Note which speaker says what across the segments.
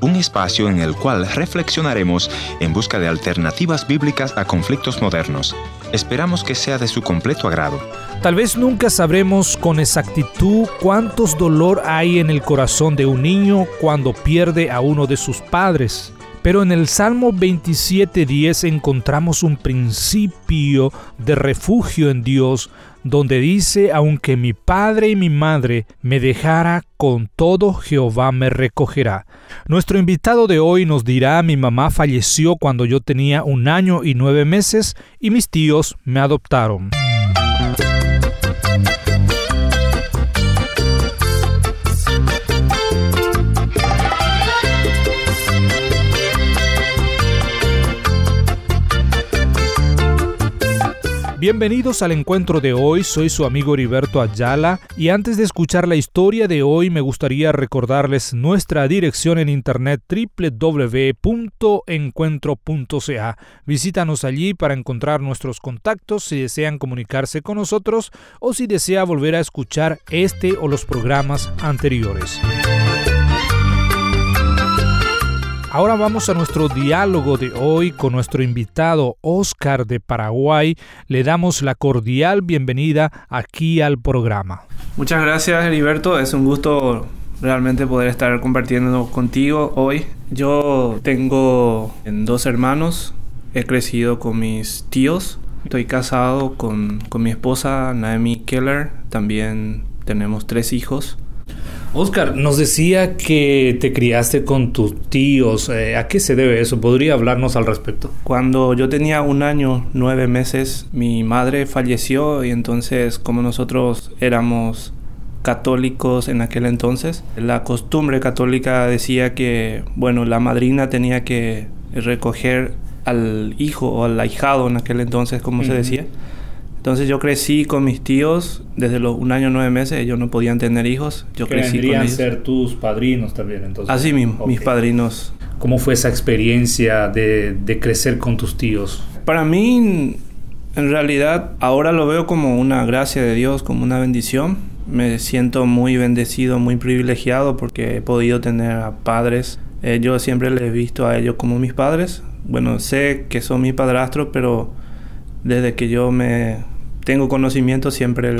Speaker 1: Un espacio en el cual reflexionaremos en busca de alternativas bíblicas a conflictos modernos. Esperamos que sea de su completo agrado.
Speaker 2: Tal vez nunca sabremos con exactitud cuántos dolor hay en el corazón de un niño cuando pierde a uno de sus padres. Pero en el Salmo 27.10 encontramos un principio de refugio en Dios, donde dice, aunque mi padre y mi madre me dejara, con todo Jehová me recogerá. Nuestro invitado de hoy nos dirá, mi mamá falleció cuando yo tenía un año y nueve meses y mis tíos me adoptaron. Bienvenidos al encuentro de hoy, soy su amigo Heriberto Ayala y antes de escuchar la historia de hoy me gustaría recordarles nuestra dirección en internet www.encuentro.ca. Visítanos allí para encontrar nuestros contactos si desean comunicarse con nosotros o si desea volver a escuchar este o los programas anteriores. Ahora vamos a nuestro diálogo de hoy con nuestro invitado Oscar de Paraguay. Le damos la cordial bienvenida aquí al programa.
Speaker 3: Muchas gracias Heriberto, es un gusto realmente poder estar compartiendo contigo hoy. Yo tengo dos hermanos, he crecido con mis tíos, estoy casado con, con mi esposa Naomi Keller, también tenemos tres hijos.
Speaker 2: Oscar, nos decía que te criaste con tus tíos. Eh, ¿A qué se debe eso? ¿Podría hablarnos al respecto?
Speaker 3: Cuando yo tenía un año, nueve meses, mi madre falleció y entonces como nosotros éramos católicos en aquel entonces, la costumbre católica decía que, bueno, la madrina tenía que recoger al hijo o al ahijado en aquel entonces, como se decía entonces yo crecí con mis tíos desde los un año nueve meses. Ellos no podían tener hijos. Yo crecí con ellos.
Speaker 2: ser tus padrinos también, entonces.
Speaker 3: Así mismo, mis padrinos.
Speaker 2: ¿Cómo fue esa experiencia de, de crecer con tus tíos?
Speaker 3: Para mí, en realidad, ahora lo veo como una gracia de Dios, como una bendición. Me siento muy bendecido, muy privilegiado porque he podido tener a padres. Eh, yo siempre les he visto a ellos como mis padres. Bueno, sé que son mis padrastros, pero desde que yo me tengo conocimiento, siempre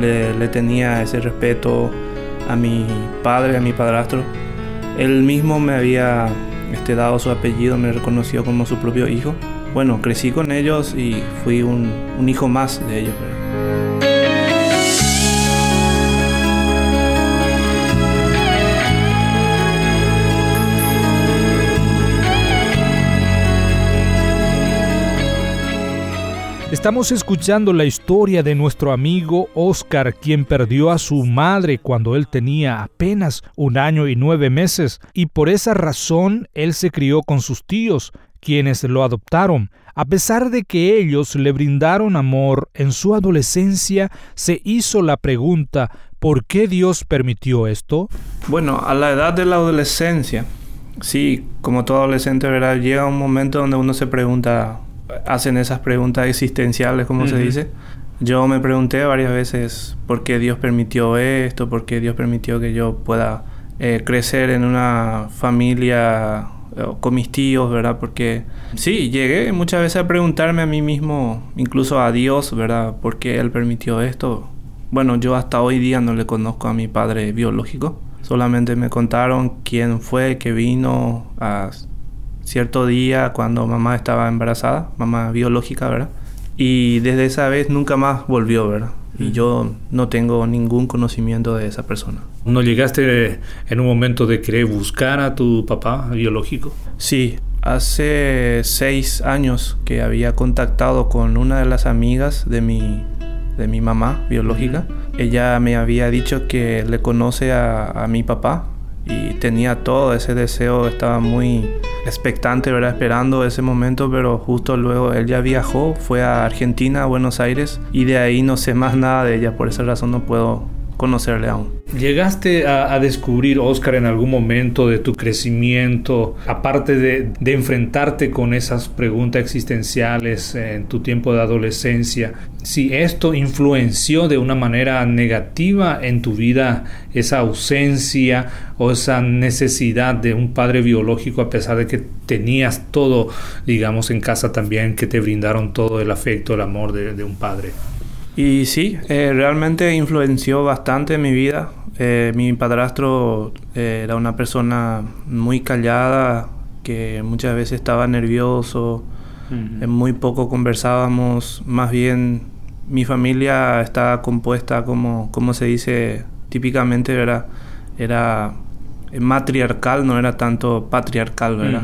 Speaker 3: le, tenía ese respeto a mi padre, a mi padrastro. Él mismo me había este, dado su apellido, me reconoció como su propio hijo. Bueno, crecí con ellos y fui un, un hijo más de ellos.
Speaker 2: Estamos escuchando la historia de nuestro amigo Oscar, quien perdió a su madre cuando él tenía apenas un año y nueve meses, y por esa razón él se crió con sus tíos, quienes lo adoptaron. A pesar de que ellos le brindaron amor, en su adolescencia se hizo la pregunta, ¿por qué Dios permitió esto?
Speaker 3: Bueno, a la edad de la adolescencia, sí, como todo adolescente, ¿verdad? Llega un momento donde uno se pregunta, hacen esas preguntas existenciales, como se dice. Yo me pregunté varias veces por qué Dios permitió esto, por qué Dios permitió que yo pueda eh, crecer en una familia eh, con mis tíos, ¿verdad? Porque sí, llegué muchas veces a preguntarme a mí mismo, incluso a Dios, ¿verdad? ¿Por qué Él permitió esto? Bueno, yo hasta hoy día no le conozco a mi padre biológico. Solamente me contaron quién fue que vino a cierto día cuando mamá estaba embarazada, mamá biológica, ¿verdad? Y desde esa vez nunca más volvió, ¿verdad? Y yo no tengo ningún conocimiento de esa persona.
Speaker 2: ¿No llegaste en un momento de querer buscar a tu papá biológico?
Speaker 3: Sí, hace seis años que había contactado con una de las amigas de mi, de mi mamá biológica. Ella me había dicho que le conoce a, a mi papá, y tenía todo ese deseo, estaba muy expectante, ¿verdad? Esperando ese momento, pero justo luego él ya viajó, fue a Argentina, a Buenos Aires, y de ahí no sé más nada de ella, por esa razón no puedo conocerle aún.
Speaker 2: ¿Llegaste a, descubrir, Oscar, en algún momento de tu crecimiento, aparte de, de, enfrentarte con esas preguntas existenciales en tu tiempo de adolescencia, si esto influenció de una manera negativa en tu vida esa ausencia o esa necesidad de un padre biológico a pesar de que tenías todo, digamos, en casa también, que te brindaron todo el afecto, el amor de, un padre?
Speaker 3: Y sí, eh, realmente influenció bastante en mi vida. Eh, mi padrastro eh, era una persona muy callada, que muchas veces estaba nervioso, muy poco conversábamos, más bien mi familia está compuesta como, como se dice típicamente, ¿verdad? Era matriarcal, no era tanto patriarcal, ¿verdad?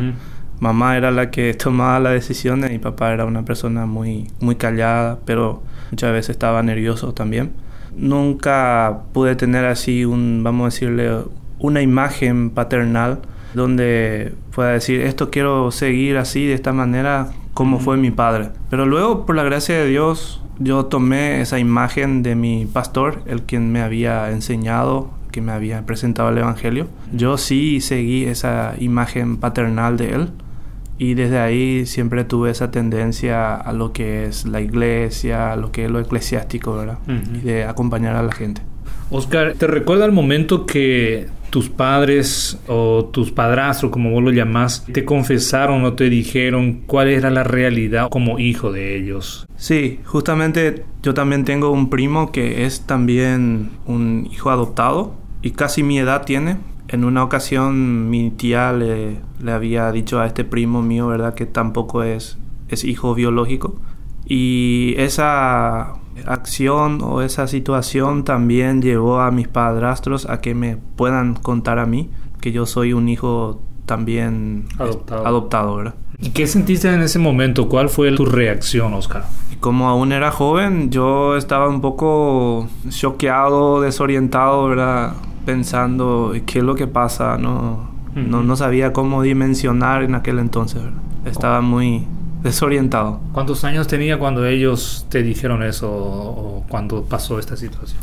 Speaker 3: Mamá era la que tomaba las decisiones y papá era una persona muy, muy callada, pero muchas veces estaba nervioso también. Nunca pude tener así un, vamos a decirle, una imagen paternal donde pueda decir, esto quiero seguir así, de esta manera, como fue mi padre. Pero luego, por la gracia de Dios, yo tomé esa imagen de mi pastor, el quien me había enseñado, que me había presentado el Evangelio. Yo sí seguí esa imagen paternal de él y desde ahí siempre tuve esa tendencia a lo que es la iglesia, a lo que es lo eclesiástico, ¿verdad? Y de acompañar a la gente.
Speaker 2: Oscar, ¿te recuerda el momento que tus padres o tus padrastros, como vos lo llamás, te confesaron o te dijeron cuál era la realidad como hijo de ellos?
Speaker 3: Sí, justamente yo también tengo un primo que es también un hijo adoptado y casi mi edad tiene. En una ocasión mi tía le, le había dicho a este primo mío, ¿verdad?, que tampoco es, es hijo biológico. Y esa acción o esa situación también llevó a mis padrastros a que me puedan contar a mí que yo soy un hijo también adoptado, adoptado ¿verdad?
Speaker 2: ¿Y qué sentiste en ese momento? ¿Cuál fue tu reacción, Oscar?
Speaker 3: Como aún era joven, yo estaba un poco choqueado, desorientado, ¿verdad? Pensando, ¿qué es lo que pasa? No, no, no sabía cómo dimensionar en aquel entonces, ¿verdad? Estaba muy, desorientado.
Speaker 2: ¿Cuántos años tenía cuando ellos te dijeron eso o cuando pasó esta situación?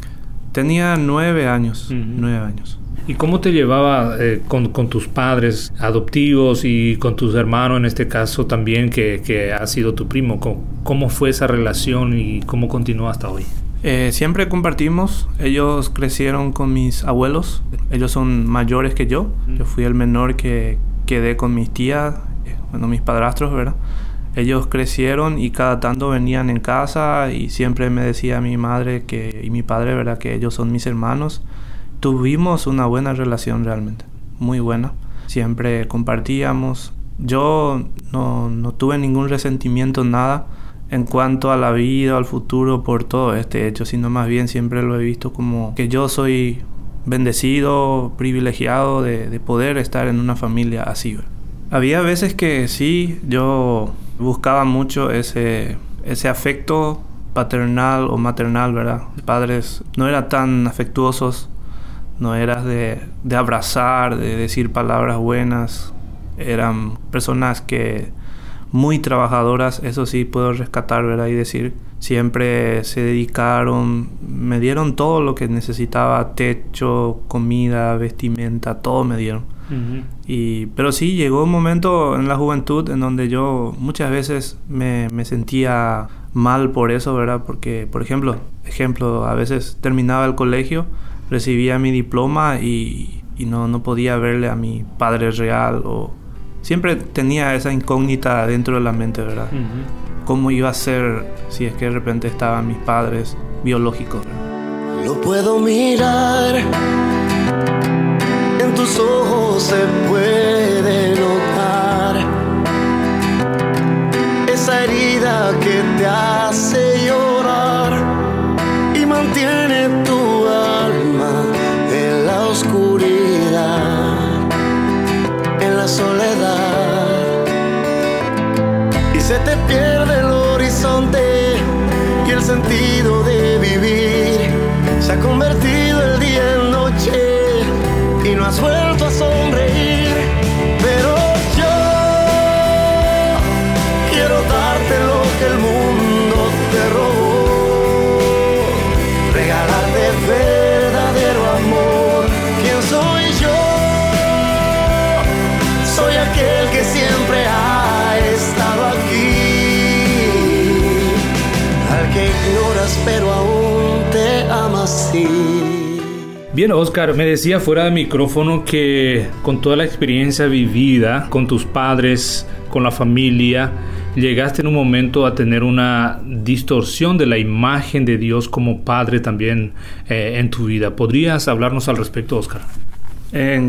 Speaker 3: Tenía nueve años, nueve años.
Speaker 2: ¿Y cómo te llevaba eh, con, tus padres adoptivos y con tus hermanos en este caso también que, que ha sido tu primo? ¿Cómo, fue esa relación y cómo continúa hasta hoy?
Speaker 3: Eh, siempre compartimos. Ellos crecieron con mis abuelos. Ellos son mayores que yo. Yo fui el menor que quedé con mis tías, eh, bueno, mis padrastros, ¿verdad? ellos crecieron y cada tanto venían en casa y siempre me decía mi madre que, y mi padre, ¿verdad? Que ellos son mis hermanos. Tuvimos una buena relación realmente, muy buena. Siempre compartíamos. Yo no, no tuve ningún resentimiento, nada en cuanto a la vida, al futuro, por todo este hecho, sino más bien siempre lo he visto como que yo soy bendecido, privilegiado de, de poder estar en una familia así. Había veces que sí, yo buscaba mucho ese, afecto paternal o maternal, ¿verdad? Padres no eran tan afectuosos, no eras de abrazar, de decir palabras buenas, eran personas que muy trabajadoras, eso sí puedo rescatar, ¿verdad? Y decir, siempre se dedicaron, me dieron todo lo que necesitaba, techo, comida, vestimenta, todo me dieron. y, pero sí, llegó un momento en la juventud en donde yo muchas veces me, me sentía mal por eso, ¿verdad? Porque, por ejemplo, ejemplo, a veces terminaba el colegio, recibía mi diploma y, y no, no podía verle a mi padre real o siempre tenía esa incógnita dentro de la mente, ¿verdad? ¿Cómo iba a ser si es que de repente estaban mis padres biológicos?
Speaker 4: Lo puedo mirar, en tus ojos se puede has vuelto a sonreír, pero yo quiero darte lo que el mundo te robó, regalarte verdadero amor. ¿Quién soy yo? Soy aquel que siempre ha estado aquí, al que ignoras pero aún te amas así.
Speaker 2: Bien, Oscar, me decía fuera de micrófono que con toda la experiencia vivida con tus padres, con la familia, llegaste en un momento a tener una distorsión de la imagen de Dios como padre también eh, en tu vida. ¿Podrías hablarnos al respecto, Oscar?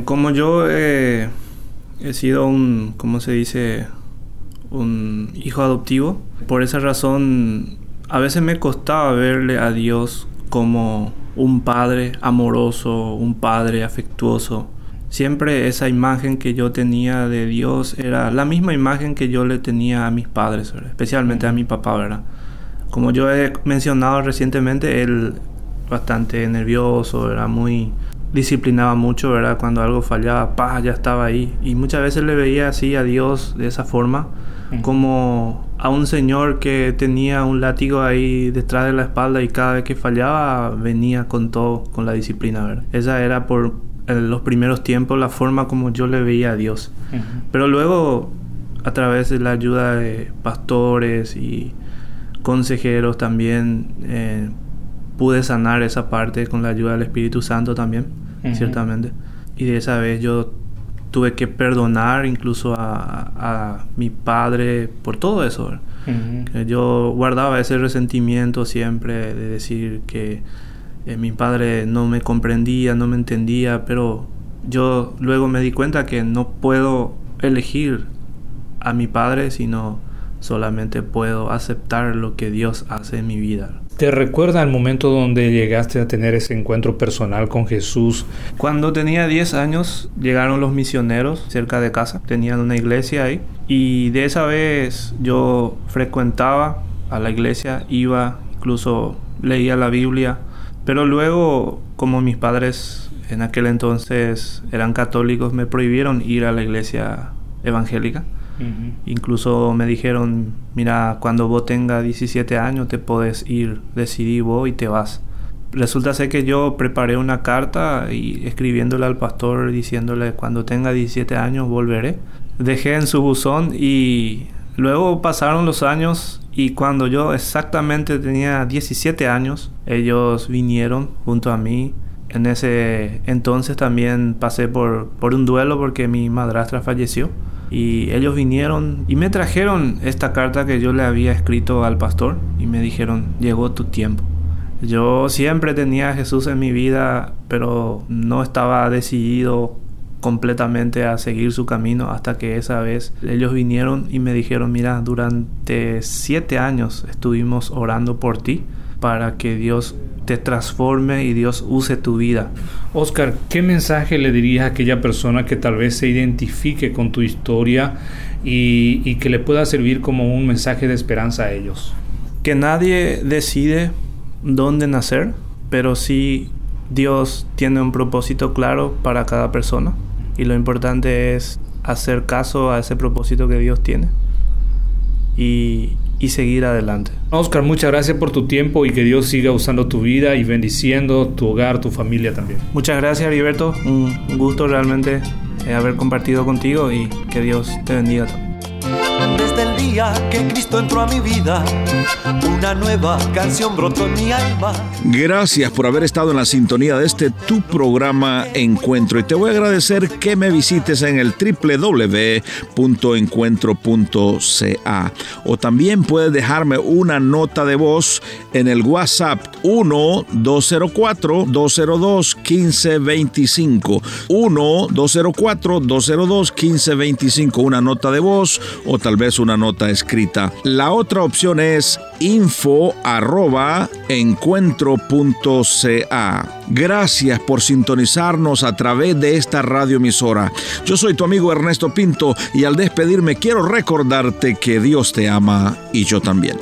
Speaker 3: como yo he sido un, ¿cómo se dice? Un hijo adoptivo. Por esa razón, a veces me costaba verle a Dios como un padre amoroso, un padre afectuoso siempre esa imagen que yo tenía de Dios era la misma imagen que yo le tenía a mis padres, especialmente a mi papá, ¿verdad? Como yo he mencionado recientemente, él bastante nervioso, era muy disciplinaba mucho, ¿verdad? Cuando algo fallaba, pa, ya estaba ahí. Y muchas veces le veía así a Dios de esa forma, como a un señor que tenía un látigo ahí detrás de la espalda y cada vez que fallaba venía con todo, con la disciplina, ¿verdad? Esa era por en los primeros tiempos la forma como yo le veía a Dios. Pero luego, a través de la ayuda de pastores y consejeros también, eh, pude sanar esa parte con la ayuda del Espíritu Santo también, ciertamente. Y de esa vez yo tuve que perdonar incluso a, mi padre por todo eso. yo guardaba ese resentimiento siempre de decir que eh, mi padre no me comprendía, no me entendía, pero yo luego me di cuenta que no puedo elegir a mi padre, sino solamente puedo aceptar lo que Dios hace en mi vida.
Speaker 2: ¿Te recuerda el momento donde llegaste a tener ese encuentro personal con Jesús?
Speaker 3: Cuando tenía 10 años llegaron los misioneros cerca de casa, tenían una iglesia ahí y de esa vez yo frecuentaba a la iglesia, iba, incluso leía la Biblia pero luego, como mis padres en aquel entonces eran católicos, me prohibieron ir a la iglesia evangélica. Incluso me dijeron, mira, cuando vos tengas 17 años te puedes ir, decidí vos y te vas. Resulta ser que yo preparé una carta y escribiéndole al pastor diciéndole cuando tenga 17 años volveré. Dejé en su buzón y luego pasaron los años y cuando yo exactamente tenía 17 años, ellos vinieron junto a mí. En ese entonces también pasé por, por un duelo porque mi madrastra falleció. Y ellos vinieron y me trajeron esta carta que yo le había escrito al pastor y me dijeron, llegó tu tiempo. Yo siempre tenía a Jesús en mi vida, pero no estaba decidido completamente a seguir su camino hasta que esa vez ellos vinieron y me dijeron, mira, durante siete años estuvimos orando por ti para que Dios te transforme y Dios use tu vida.
Speaker 2: Oscar, ¿qué mensaje le dirías a aquella persona que tal vez se identifique con tu historia y, y que le pueda servir como un mensaje de esperanza a ellos?
Speaker 3: Que nadie decide dónde nacer, pero sí Dios tiene un propósito claro para cada persona y lo importante es hacer caso a ese propósito que Dios tiene y, y seguir adelante.
Speaker 2: Oscar, muchas gracias por tu tiempo y que Dios siga usando tu vida y bendiciendo tu hogar, tu familia también.
Speaker 3: Muchas gracias, Heriberto. Un gusto realmente eh, haber compartido contigo y que Dios te bendiga
Speaker 4: desde el día que Cristo entró a mi vida, una nueva canción brotó en mi alma.
Speaker 5: Gracias por haber estado en la sintonía de este tu programa Encuentro. Y te voy a agradecer que me visites en el www.encuentro.ca o también puedes dejarme una nota de voz en el WhatsApp 1 204 202 1525 1 204 202 1525 una nota de voz o tal vez una nota escrita. La otra opción es info arroba encuentro.ca. Gracias por sintonizarnos a través de esta radioemisora. Yo soy tu amigo Ernesto Pinto y al despedirme quiero recordarte que Dios te ama y yo también.